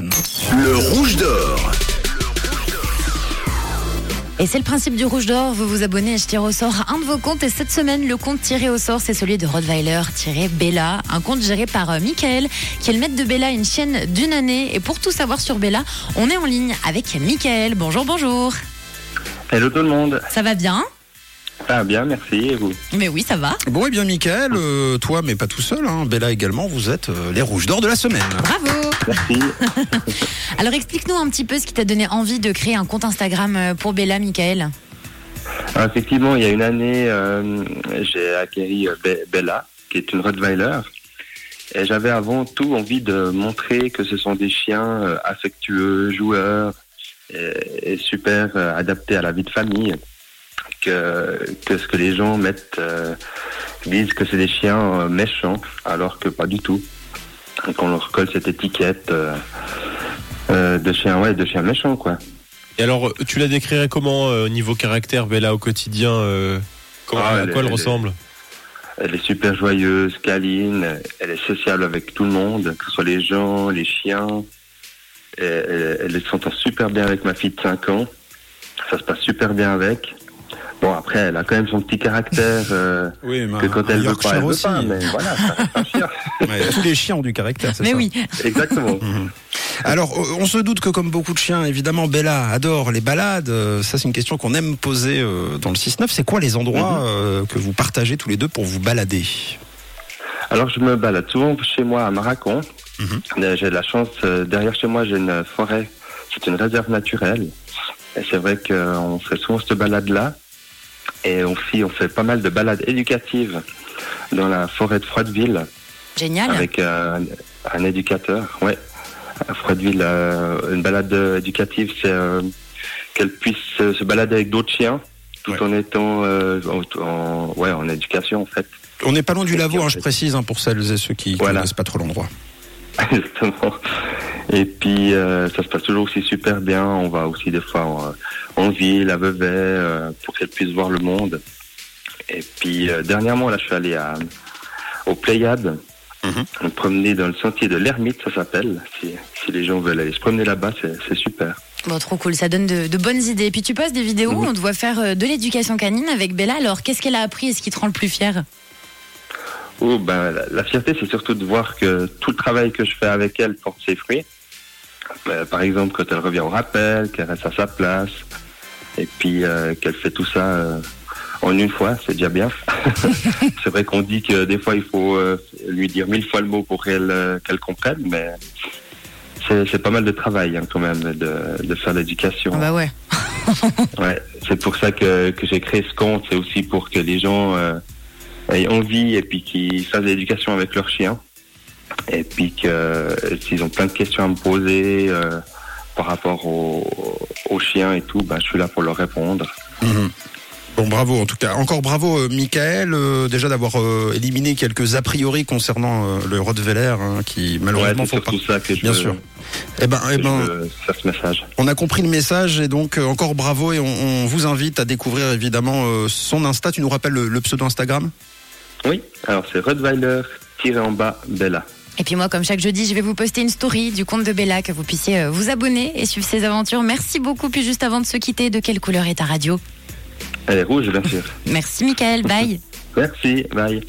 Le rouge d'or. Et c'est le principe du Rouge d'Or. Vous vous abonnez et je tire au sort un de vos comptes. Et cette semaine, le compte tiré au sort, c'est celui de Rottweiler-Bella. Un compte géré par euh, Michael, qui est le maître de Bella, une chienne d'une année. Et pour tout savoir sur Bella, on est en ligne avec Michael. Bonjour, bonjour. Hello tout le monde. Ça va bien? Ah bien, merci. Et vous? Mais oui, ça va. Bon, et bien, Michael, euh, toi, mais pas tout seul, hein, Bella également, vous êtes euh, les rouges d'or de la semaine. Bravo. Merci. Alors explique-nous un petit peu ce qui t'a donné envie de créer un compte Instagram euh, pour Bella, Michael. Alors, effectivement, il y a une année, euh, j'ai acquéri euh, Be- Bella, qui est une Rottweiler. Et j'avais avant tout envie de montrer que ce sont des chiens affectueux, joueurs, et, et super adaptés à la vie de famille. Que, que ce que les gens mettent, euh, disent que c'est des chiens méchants, alors que pas du tout. Donc on leur colle cette étiquette euh, euh, de chien, ouais, de chien méchant, quoi. Et alors, tu la décrirais comment euh, au niveau caractère, Bella, au quotidien euh, comment- Ah, À elle quoi est- elle est- ressemble? Elle est super joyeuse, câline, elle est sociable avec tout le monde, que ce soit les gens, les chiens. Et elle, elle s'entend super bien avec ma fille de 5 ans. Ça se passe super bien avec. Bon, après, elle a quand même son petit caractère euh, Oui, mais que quand un elle veut pas, elle veut aussi. pas. Mais voilà, un chien. Tous les chiens ont du caractère, c'est Mais ça oui. Exactement. Alors, euh, on se doute que comme beaucoup de chiens, évidemment, Bella adore les balades. Euh, Ça, c'est une question qu'on aime poser euh, dans le 6-9. C'est quoi les endroits euh, que vous partagez tous les deux pour vous balader? Alors, je me balade souvent chez moi à Maracon. Mhm. J'ai de la chance, derrière chez moi, j'ai une forêt. C'est une réserve naturelle. Et c'est vrai qu'on fait souvent cette balade-là. Et on fait, on fait pas mal de balades éducatives dans la forêt de Froideville Génial. avec euh, un, un éducateur. Ouais. À Froideville, euh, une balade éducative, c'est euh, qu'elle puisse euh, se balader avec d'autres chiens tout Ouais. en étant euh, en, en- ouais, en éducation en fait. On n'est pas loin du en hein, je précise, hein, pour celles et ceux qui Voilà. connaissent pas trop l'endroit. Exactement. Et puis euh, ça se passe toujours aussi super bien. On va aussi des fois en, en ville, à Vevey, euh, pour qu'elle puisse voir le monde. Et puis euh, dernièrement, là, je suis allé à, au Pléiade, Mhm. me promener dans le sentier de l'ermite, ça s'appelle. Si, si les gens veulent aller se promener là-bas, c'est c'est super. Bon, trop cool, ça donne de, de bonnes idées. Et puis tu postes des vidéos, Mhm. on te voit faire euh, de l'éducation canine avec Bella. Alors qu'est-ce qu'elle a appris et ce qui te rend le plus fier Oh, ben, la, la fierté, c'est surtout de voir que tout le travail que je fais avec elle porte ses fruits. Euh, par exemple, quand elle revient au rappel, qu'elle reste à sa place, et puis euh, qu'elle fait tout ça euh, en une fois, c'est déjà bien. c'est vrai qu'on dit que des fois, il faut euh, lui dire mille fois le mot pour qu'elle euh, qu'elle comprenne, mais c'est c'est pas mal de travail hein, quand même de, de faire l'éducation. Ah Bah ouais. Ouais, c'est pour ça que, que j'ai créé ce compte. C'est aussi pour que les gens euh, aient envie et puis qu'ils fassent l'éducation avec leurs chiens. Et puis que euh, s'ils ont plein de questions à me poser euh, par rapport aux, aux chiens et tout, ben, je suis là pour leur répondre. Mhm. Bon, bravo en tout cas. Encore bravo, euh, Michael, euh, déjà d'avoir euh, éliminé quelques a priori concernant le Rottweiler, hein, qui Ouais, malheureusement c'est font pas. ça que je Bien veux, sûr. Eh ben, eh ben, faire ce message. on a compris le message et donc encore bravo et on, on vous invite à découvrir évidemment son Insta. Tu nous rappelles le, le pseudo Instagram? Oui, alors c'est Rottweiler en bas Bella. Et puis moi, comme chaque jeudi, je vais vous poster une story du compte de Bella, que vous puissiez euh, vous abonner et suivre ses aventures. Merci beaucoup. Puis juste avant de se quitter, de quelle couleur est ta radio? Elle est rouge, bien sûr. Merci Michael, bye. Merci, bye.